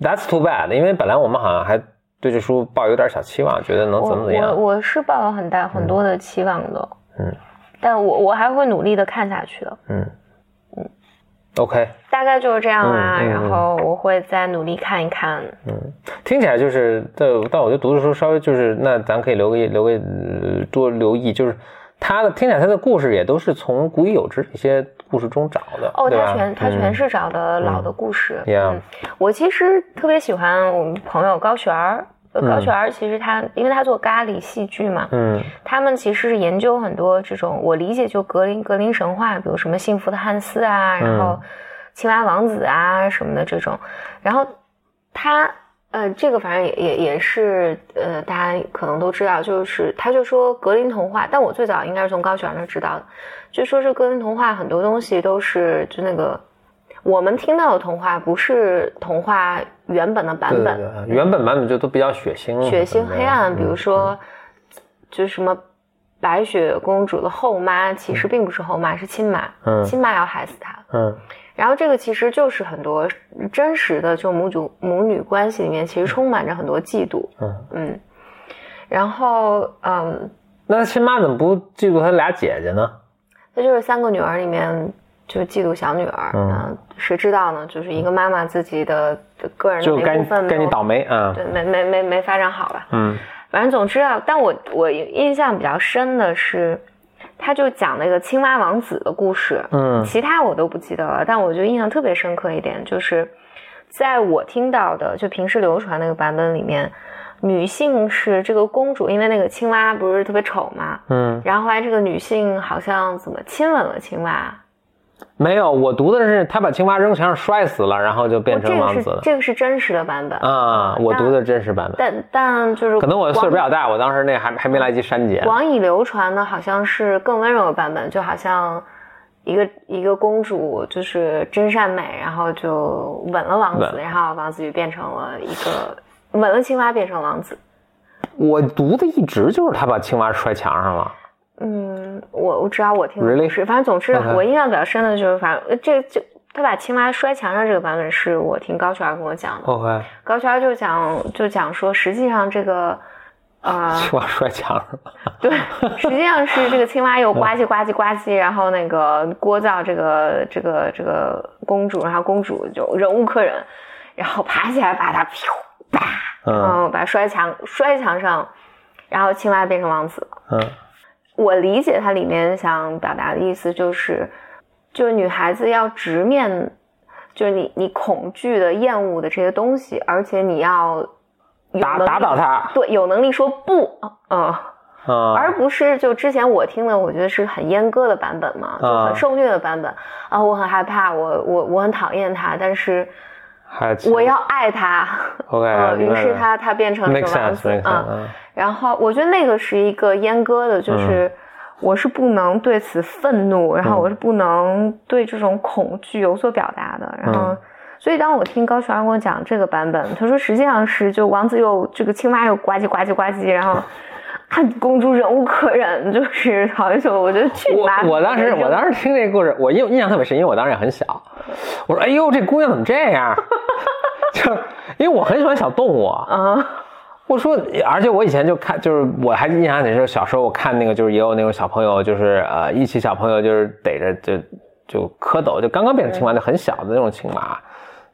That's too bad，因为本来我们好像还对这书抱有点小期望，觉得能怎么怎么样。我我是抱有很大很多的期望的，嗯，但我我还会努力的看下去的，嗯嗯，OK，大概就是这样啦。然后我会再努力看一看。嗯，听起来就是，但但我觉得读的时候稍微就是，那咱可以留个留个多留意，就是他的听起来他的故事也都是从古已有之一些。故事中找的哦，他全他全是找的老的故事。嗯，我其实特别喜欢我们朋友高璇儿。高雪儿其实他，因为他做咖喱戏剧嘛，嗯，他们其实是研究很多这种，我理解就格林格林神话，比如什么幸福的汉斯啊，然后青蛙王子啊什么的这种。然后他呃，这个反正也也也是呃，大家可能都知道，就是他就说格林童话，但我最早应该是从高雪儿那知道的。就说是格林童话，很多东西都是就那个我们听到的童话，不是童话原本的版本。原本版本就都比较血腥，血腥黑暗。比如说，就什么白雪公主的后妈，其实并不是后妈，是亲妈。嗯，亲妈要害死她。嗯，然后这个其实就是很多真实的就母主母女关系里面，其实充满着很多嫉妒。嗯嗯，然后嗯，那亲妈怎么不嫉妒她俩姐姐呢？那就是三个女儿里面就嫉妒小女儿，嗯，谁知道呢？就是一个妈妈自己的个人的那部分，跟你倒霉嗯，对，没没没没发展好吧？嗯，反正总之啊，但我我印象比较深的是，他就讲那个青蛙王子的故事，嗯，其他我都不记得了，但我就印象特别深刻一点，就是在我听到的就平时流传那个版本里面。女性是这个公主，因为那个青蛙不是特别丑嘛，嗯，然后后来这个女性好像怎么亲吻了青蛙？没有，我读的是他把青蛙扔墙上摔死了，然后就变成王子了。这个是真实的版本啊，我读的真实版本。但但就是可能我岁数比较大，我当时那还还没来及删减。广义流传的好像是更温柔的版本，就好像一个一个公主就是真善美，然后就吻了王子，然后王子就变成了一个。吻了青蛙变成王子，我读的一直就是他把青蛙摔墙上了。嗯，我我知道我听的是，反正总之我印象比较深的就是，反正这就他把青蛙摔墙上这个版本是我听高璇跟我讲的。OK，高璇就讲就讲说，实际上这个啊，青蛙摔墙上了。对，实际上是这个青蛙又呱唧呱唧呱唧，然后那个聒噪这个这个这个公主，然后公主就忍无可忍，然后爬起来把它。啪！嗯，把摔墙摔墙上，然后青蛙变成王子。嗯，我理解它里面想表达的意思就是，就是女孩子要直面，就是你你恐惧的、厌恶的这些东西，而且你要打打倒他，对，有能力说不，嗯，而不是就之前我听的，我觉得是很阉割的版本嘛，就很受虐的版本啊，我很害怕，我我我很讨厌他，但是。我要爱他，OK，于是他他变成了王子嗯，然后我觉得那个是一个阉割的，就是我是不能对此愤怒，然后我是不能对这种恐惧有所表达的，然后所以当我听高璇跟我讲这个版本，他说实际上是就王子又这个青蛙又呱唧呱唧呱唧，然后。公主忍无可忍，就是好像说，我觉得去我我当时我当时听这个故事，我印印象特别深，因为我当时也很小。我说：“哎呦，这姑娘怎么这样？” 就因为我很喜欢小动物啊。我说，而且我以前就看，就是我还印象很深，小时候我看那个，就是也有那种小朋友，就是呃，一起小朋友就是逮着就就蝌蚪，就刚刚变成青蛙，就很小的那种青蛙，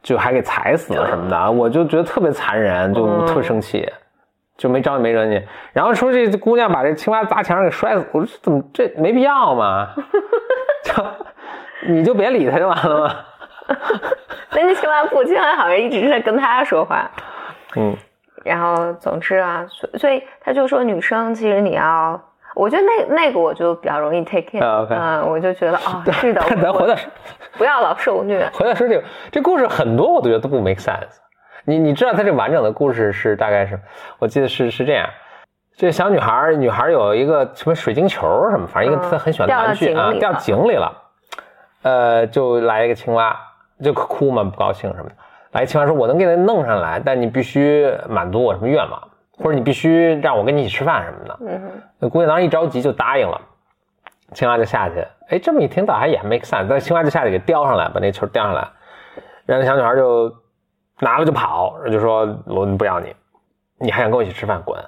就还给踩死了什么的，我就觉得特别残忍，就特别生气。就没招你没惹你，然后说这姑娘把这青蛙砸墙上给摔死，我说怎么这没必要嘛？就你就别理他就完了嘛。那个青蛙不，青蛙好像一直在跟他说话。嗯。然后总之啊，所所以他就说女生其实你要，我觉得那那个我就比较容易 take it。嗯，我就觉得啊，是的。咱回到不要老受虐。回到说这个，这故事很多我都觉得都不 make sense。你你知道他这完整的故事是大概是，我记得是是这样，这小女孩女孩有一个什么水晶球什么，反正一个她很喜欢的玩具啊，掉井里了，呃，就来一个青蛙，就哭嘛，不高兴什么的，来青蛙说，我能给它弄上来，但你必须满足我什么愿望，或者你必须让我跟你一起吃饭什么的。嗯那姑娘当时一着急就答应了，青蛙就下去，哎，这么一听倒还也 make sense，但青蛙就下去给叼上来，把那球叼上来，然后小女孩就。拿了就跑，就说我不要你，你还想跟我一起吃饭，滚！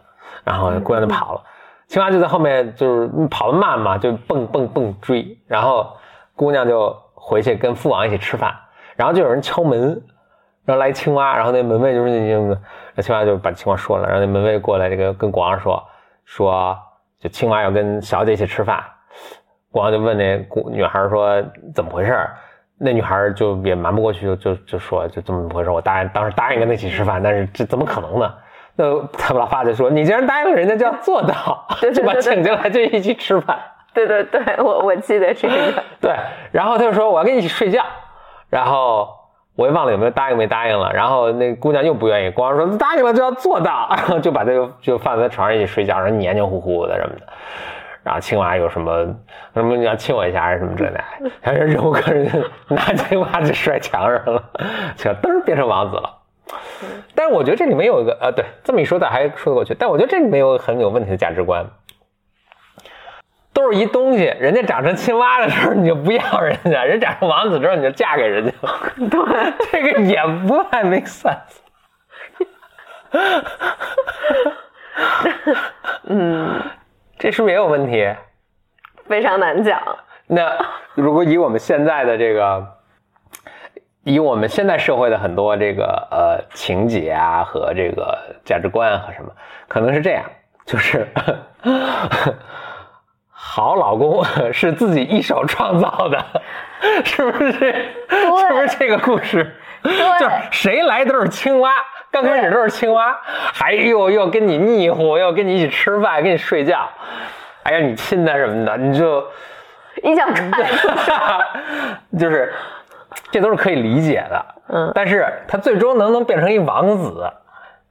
然后姑娘就跑了，青蛙就在后面就是跑得慢嘛，就蹦蹦蹦追，然后姑娘就回去跟父王一起吃饭，然后就有人敲门，然后来青蛙，然后那门卫就是那那青蛙就把情况说了，然后那门卫过来这个跟国王说说，就青蛙要跟小姐一起吃饭，国王就问那姑女孩说怎么回事那女孩就也瞒不过去，就就就说就这么回事我答应当时答应跟她一起吃饭，但是这怎么可能呢？那他老爸就说你既然答应了人家就要做到，就把请进来就一起吃饭。对对对，我我记得这个。对，然后他就说我要跟你一起睡觉，然后我也忘了有没有答应没答应了。然后那姑娘又不愿意，光说答应了就要做到，然后就把这个就放在床上一起睡觉，然后黏黏糊糊的什么的。然后青蛙有什么什么你要亲我一下还是什么之类的，还是忍无可忍，拿青蛙就摔墙上了，就噔变成王子了。但是我觉得这里面有一个呃，对，这么一说，倒还说得过去。但我觉得这里面有很有问题的价值观，都是一东西，人家长成青蛙的时候你就不要人家，人长成王子之后你就嫁给人家，对，这个也不太 make sense。嗯，这是不是也有问题？非常难讲。那如果以我们现在的这个。以我们现在社会的很多这个呃情节啊和这个价值观和什么，可能是这样，就是 好老公 是自己一手创造的，是不是？是不是这个故事？就是谁来都是青蛙，刚开始都是青蛙，还又又跟你腻乎，又跟你一起吃饭，跟你睡觉，哎呀，你亲他什么的，你就一脚踹，就是。这都是可以理解的，嗯，但是他最终能不能变成一王子，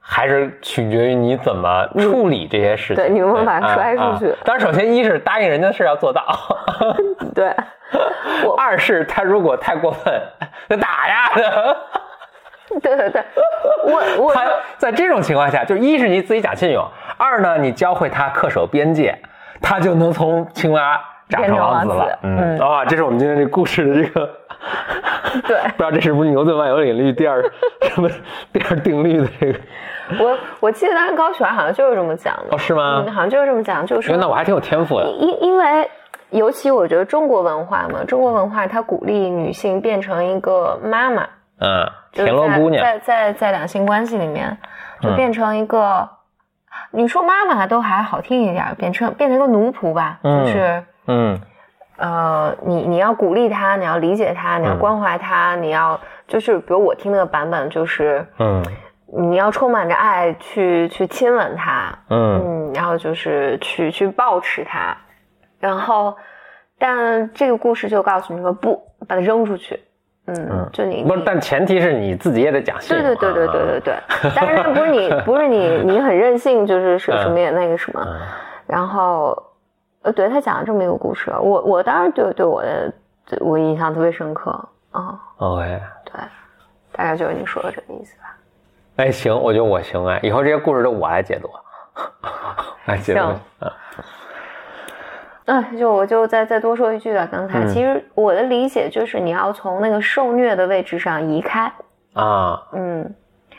还是取决于你怎么处理这些事情。对，你能不能把他摔出去？当然，首先一是答应人家的事要做到，对。二是他如果太过分，那打呀。对对对，我我他在这种情况下，就一是你自己讲信用，二呢你教会他恪守边界，他就能从青蛙长成王子了。嗯啊，这是我们今天这故事的这个。对，不知道这是不是牛顿万有引力第二什么第二定律的这个？我我记得当时高璇好像就是这么讲的，哦，是吗？好像就是这么讲，就是那我还挺有天赋的。因因为尤其我觉得中国文化嘛，中国文化它鼓励女性变成一个妈妈，嗯，田螺姑娘，在在在两性关系里面就变成一个，你说妈妈都还好听一点，变成变成一个奴仆吧，就是嗯。呃，你你要鼓励他，你要理解他，你要关怀他，你要就是，比如我听那个版本就是，嗯，你要充满着爱去去亲吻他，嗯，然后就是去去抱持他，然后，但这个故事就告诉你说不，把他扔出去，嗯，就你不是，但前提是你自己也得讲信，对对对对对对对，但是那不是你不是你 你很任性，就是什什么也那个什么，然后。呃，对他讲了这么一个故事，我我当然对对我的我印象特别深刻啊。OK，对，大概就是你说的这个意思吧。哎，行，我觉得我行哎，以后这些故事都我来解读，来解读啊。啊，就我就再再多说一句啊，刚才。其实我的理解就是你要从那个受虐的位置上移开啊。嗯，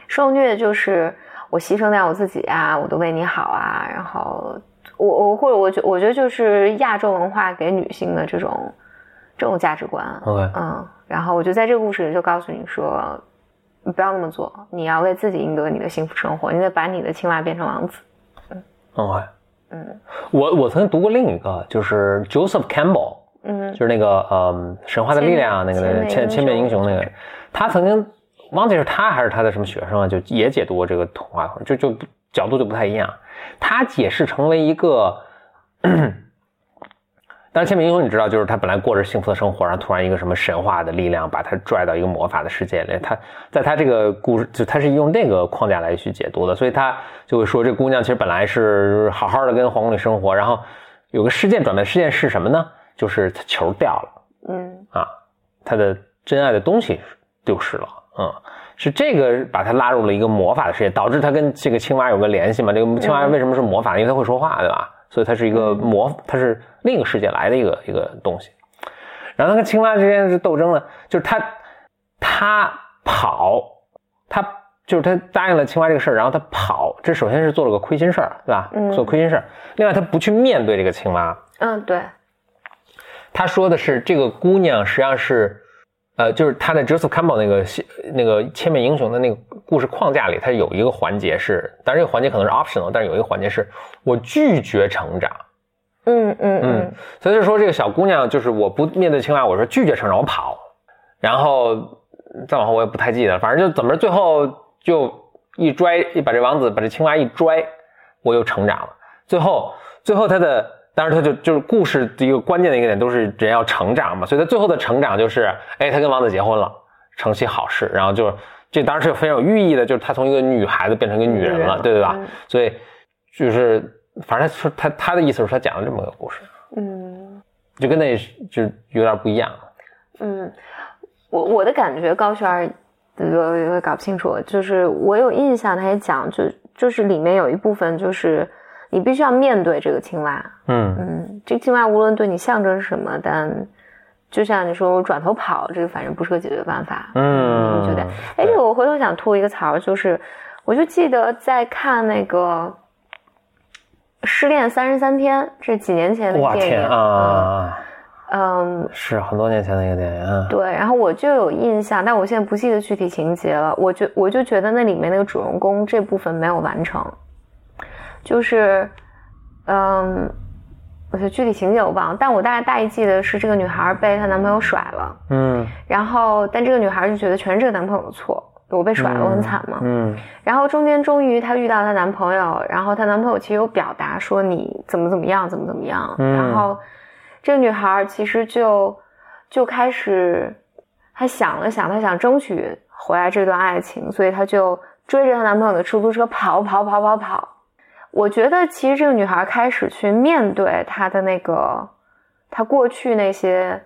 受虐就是我牺牲掉我自己啊，我都为你好啊，然后。我我或者我觉我觉得就是亚洲文化给女性的这种这种价值观，OK，嗯，然后我就在这个故事里就告诉你说，你不要那么做，你要为自己赢得你的幸福生活，你得把你的青蛙变成王子，嗯，OK，嗯，我我曾经读过另一个，就是 Joseph Campbell，嗯，就是那个嗯神话的力量那个千千面英雄那个，他曾经忘记是他还是他的什么学生啊，就也解读过这个童话，就就角度就不太一样。他解释成为一个，但是千面英雄你知道，就是他本来过着幸福的生活，然后突然一个什么神话的力量把他拽到一个魔法的世界里。他在他这个故事，就他是用那个框架来去解读的，所以他就会说，这姑娘其实本来是好好的跟皇宫里生活，然后有个事件转变，事件是什么呢？就是他球掉了，嗯啊，他的真爱的东西丢失了，嗯。是这个把他拉入了一个魔法的世界，导致他跟这个青蛙有个联系嘛？这个青蛙为什么是魔法？因为他会说话，对吧？所以它是一个魔，它是另一个世界来的一个一个东西。然后它跟青蛙之间是斗争呢，就是它它跑，它就是它答应了青蛙这个事儿，然后它跑，这首先是做了个亏心事儿，对吧？嗯做亏心事儿。另外，他不去面对这个青蛙，嗯，对，他说的是这个姑娘实际上是，呃，就是他在 Joseph Campbell 那个那个千面英雄的那个故事框架里，它有一个环节是，当然这个环节可能是 optional，但是有一个环节是我拒绝成长。嗯嗯嗯嗯，所以就说这个小姑娘就是我不面对青蛙，我说拒绝成长，我跑，然后再往后我也不太记得了，反正就怎么着，最后就一拽，一把这王子把这青蛙一拽，我又成长了。最后，最后他的，当然他就就是故事的一个关键的一个点都是人要成长嘛，所以他最后的成长就是，哎，他跟王子结婚了，成其好事，然后就这当然是非常有寓意的，就是他从一个女孩子变成一个女人了，对对吧？嗯所以就是反正他说他他的意思是他讲了这么个故事。嗯就跟那就有点不一样。嗯，我我的感觉，高璇儿，我我搞不清楚，就是我有印象，他也讲，就就是里面有一部分就是你必须要面对这个青蛙，嗯嗯，这个青蛙无论对你象征是什么，但就像你说我转头跑，这个反正不是个解决办法，嗯你觉得？哎，这个我回头想吐一个槽，就是我就记得在看那个《失恋三十三天》，这几年前的电影天啊，嗯，是很多年前的一个电影。啊对，然后我就有印象，但我现在不记得具体情节了。我就我就觉得那里面那个主人公这部分没有完成，就是，嗯，我觉得具体情节我忘了，但我大概大意记得是这个女孩被她男朋友甩了，嗯然后但这个女孩就觉得全是这个男朋友的错，我被甩了，我很惨嘛。嗯然后中间终于她遇到她男朋友，然后她男朋友其实有表达说你怎么怎么样，怎么怎么样。嗯然后这个女孩其实就就开始，她想了想，她想争取回来这段爱情，所以她就追着她男朋友的出租车跑跑跑跑跑。我觉得其实这个女孩开始去面对她的那个，她过去那些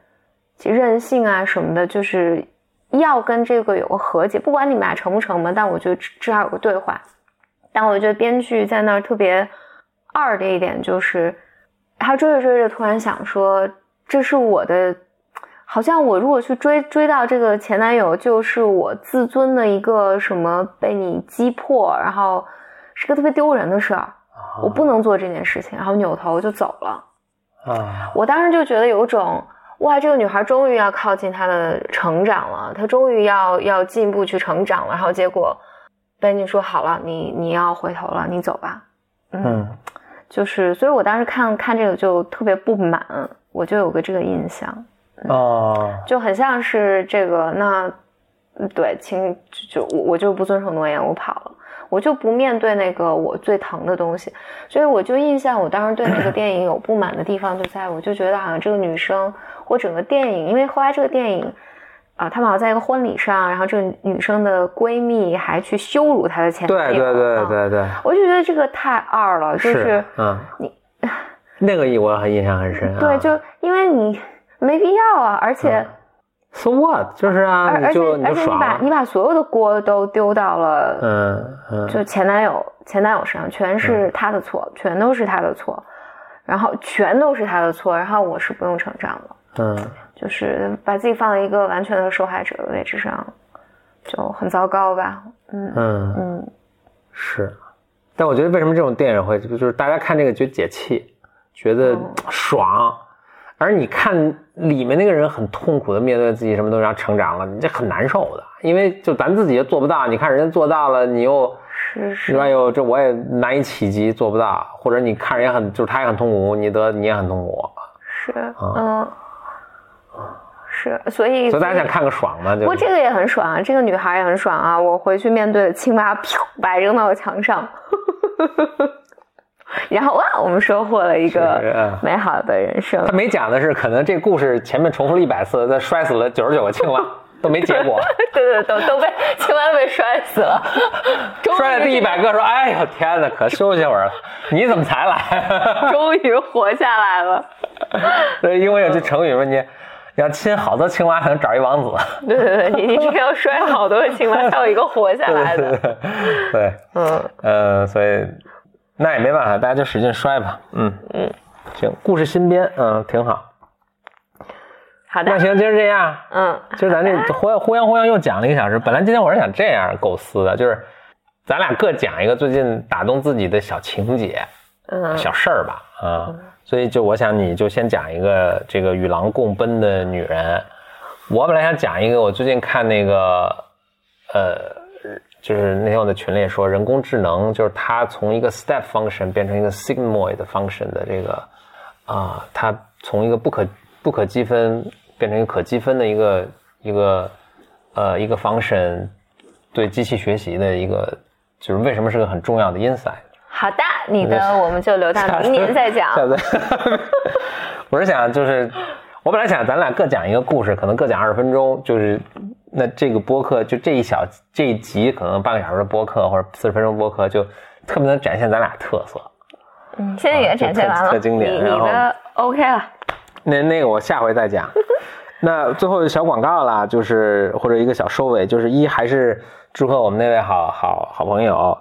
其任性啊什么的，就是要跟这个有个和解，不管你们俩成不成嘛，但我觉得至至少有个对话。但我觉得编剧在那儿特别二的一点就是，他追着追着突然想说，这是我的，好像我如果去追追到这个前男友，就是我自尊的一个什么被你击破，然后是个特别丢人的事儿，我不能做这件事情，然后扭头就走了。啊我当时就觉得有种，哇，这个女孩终于要靠近她的成长了，她终于要要进一步去成长了，然后结果编剧说好了，你你要回头了，你走吧。嗯就是，所以我当时看看这个就特别不满，我就有个这个印象，哦就很像是这个那，嗯对，请就就我我就不遵守诺言，我跑了。我就不面对那个我最疼的东西，所以我就印象，我当时对那个电影有不满的地方就在，我就觉得好像这个女生或整个电影，因为后来这个电影，啊、他们好像在一个婚礼上，然后这个女生的闺蜜还去羞辱她的前男友，对对对啊对对，我就觉得这个太二了，就是嗯你那个我很印象很深啊。对，就因为你没必要啊，而且、so what，就是啊，而而且你就你而且你。把你把所有的锅都丢到了，嗯嗯。就前男友前男友身上，全是他的错，全都是他的错，然后全都是他的错，然后我是不用成长的，嗯。就是把自己放在一个完全的受害者的位置上，就很糟糕吧，嗯嗯嗯。是，但我觉得为什么这种电影会就是大家看这个觉得解气，觉得嗯爽，而你看里面那个人很痛苦的面对自己什么东西，然后成长了，你这很难受的，因为就咱自己也做不到，你看人家做到了，你又是是。哎呦这我也难以企及，做不到，或者你看人也很就是他也很痛苦，你得你也很痛苦，是嗯。是，所以所以大家想看个爽嘛，就不过这个也很爽啊，这个女孩也很爽啊！我回去面对了青蛙，啪，把它扔到了墙上，然后哇，我们收获了一个嗯美好的人生他。没讲的是，可能这故事前面重复了一百次，他摔死了九十九个青蛙，都没结果。对对，都都被青蛙都被摔死了，摔了第一百个说：“哎呦天哪，可休息会儿了。你怎么才来？” 终于活下来了。所以英文有句成语说：“你要亲好多青蛙才能找一王子。对对对，你你这个要摔好多个青蛙，才有一个活下来对”的。对对，嗯，呃，所以那也没办法，大家就使劲摔吧。嗯嗯，行，故事新编，嗯，挺好。好的那，行，今儿这样，嗯，就是咱这忽忽悠忽悠又讲了一个小时。本来今天我是想这样构思的，就是咱俩各讲一个最近打动自己的小情节、嗯小事儿吧，啊。所以就我想你就先讲一个这个与狼共奔的女人。我本来想讲一个我最近看那个，呃，就是那天我在群里说人工智能，就是它从一个 step function 变成一个 sigmoid function 的这个啊，它从一个不可不可积分变成一个可积分的一个一个呃一个 function 对机器学习的一个，就是为什么是个很重要的 insight。好的，你的我们就留到明年 再讲。我是想就是，我本来想咱俩各讲一个故事，可能各讲二十分钟，就是那这个播客就这一小这一集可能半个小时的播客或者四十分钟播客，就特别能展现咱俩特色。嗯，现在也展现完了，特特经典你然后 OK 了。那那个我下回再讲。那最后小广告啦，就是或者一个小收尾，就是一还是祝贺我们那位好好好朋友，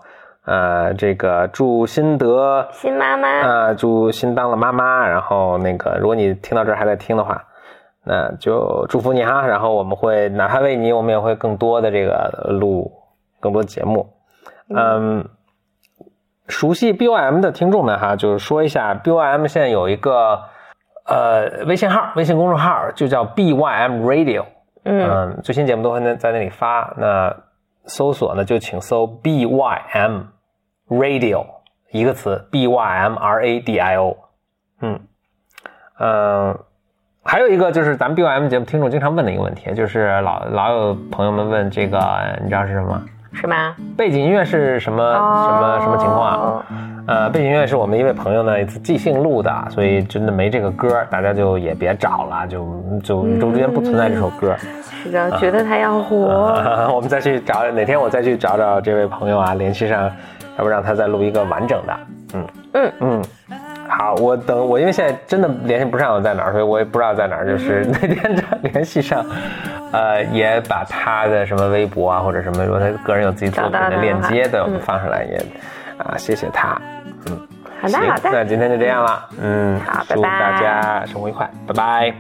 呃，这个祝新德新妈妈，啊，祝新当了妈妈。然后那个，如果你听到这儿还在听的话，那就祝福你哈。然后我们会哪怕为你，我们也会更多的这个录更多节目。嗯，熟悉 BOM 的听众们哈，就是说一下，BOM 现在有一个呃微信号，微信公众号就叫 BYM Radio。嗯嗯，最新节目都会在在那里发。那搜索呢，就请搜 BYM Radio 一个词，BYM R A D I O。嗯嗯，还有一个就是咱们 BOM 节目听众经常问的一个问题，就是老老有朋友们问这个，你知道是什么？是吗？背景音乐是什么、什么什么情况？啊呃，背景音乐是我们一位朋友呢一次即兴录的，所以真的没这个歌，大家就也别找了，就就宇宙之间不存在这首歌。是的，觉得他要火。我们再去找哪天我再去找找这位朋友啊，联系上，要不让他再录一个完整的。嗯嗯嗯，好，我等我因为现在真的联系不上我在哪儿，所以我也不知道在哪儿。就是那天联系上，呃，也把他的什么微博啊或者什么，如果他个人有自己作品的链接的，我们嗯放上来也啊，谢谢他。嗯好的好，的，那今天就这样了。嗯，好拜祝大家生活愉快，拜拜。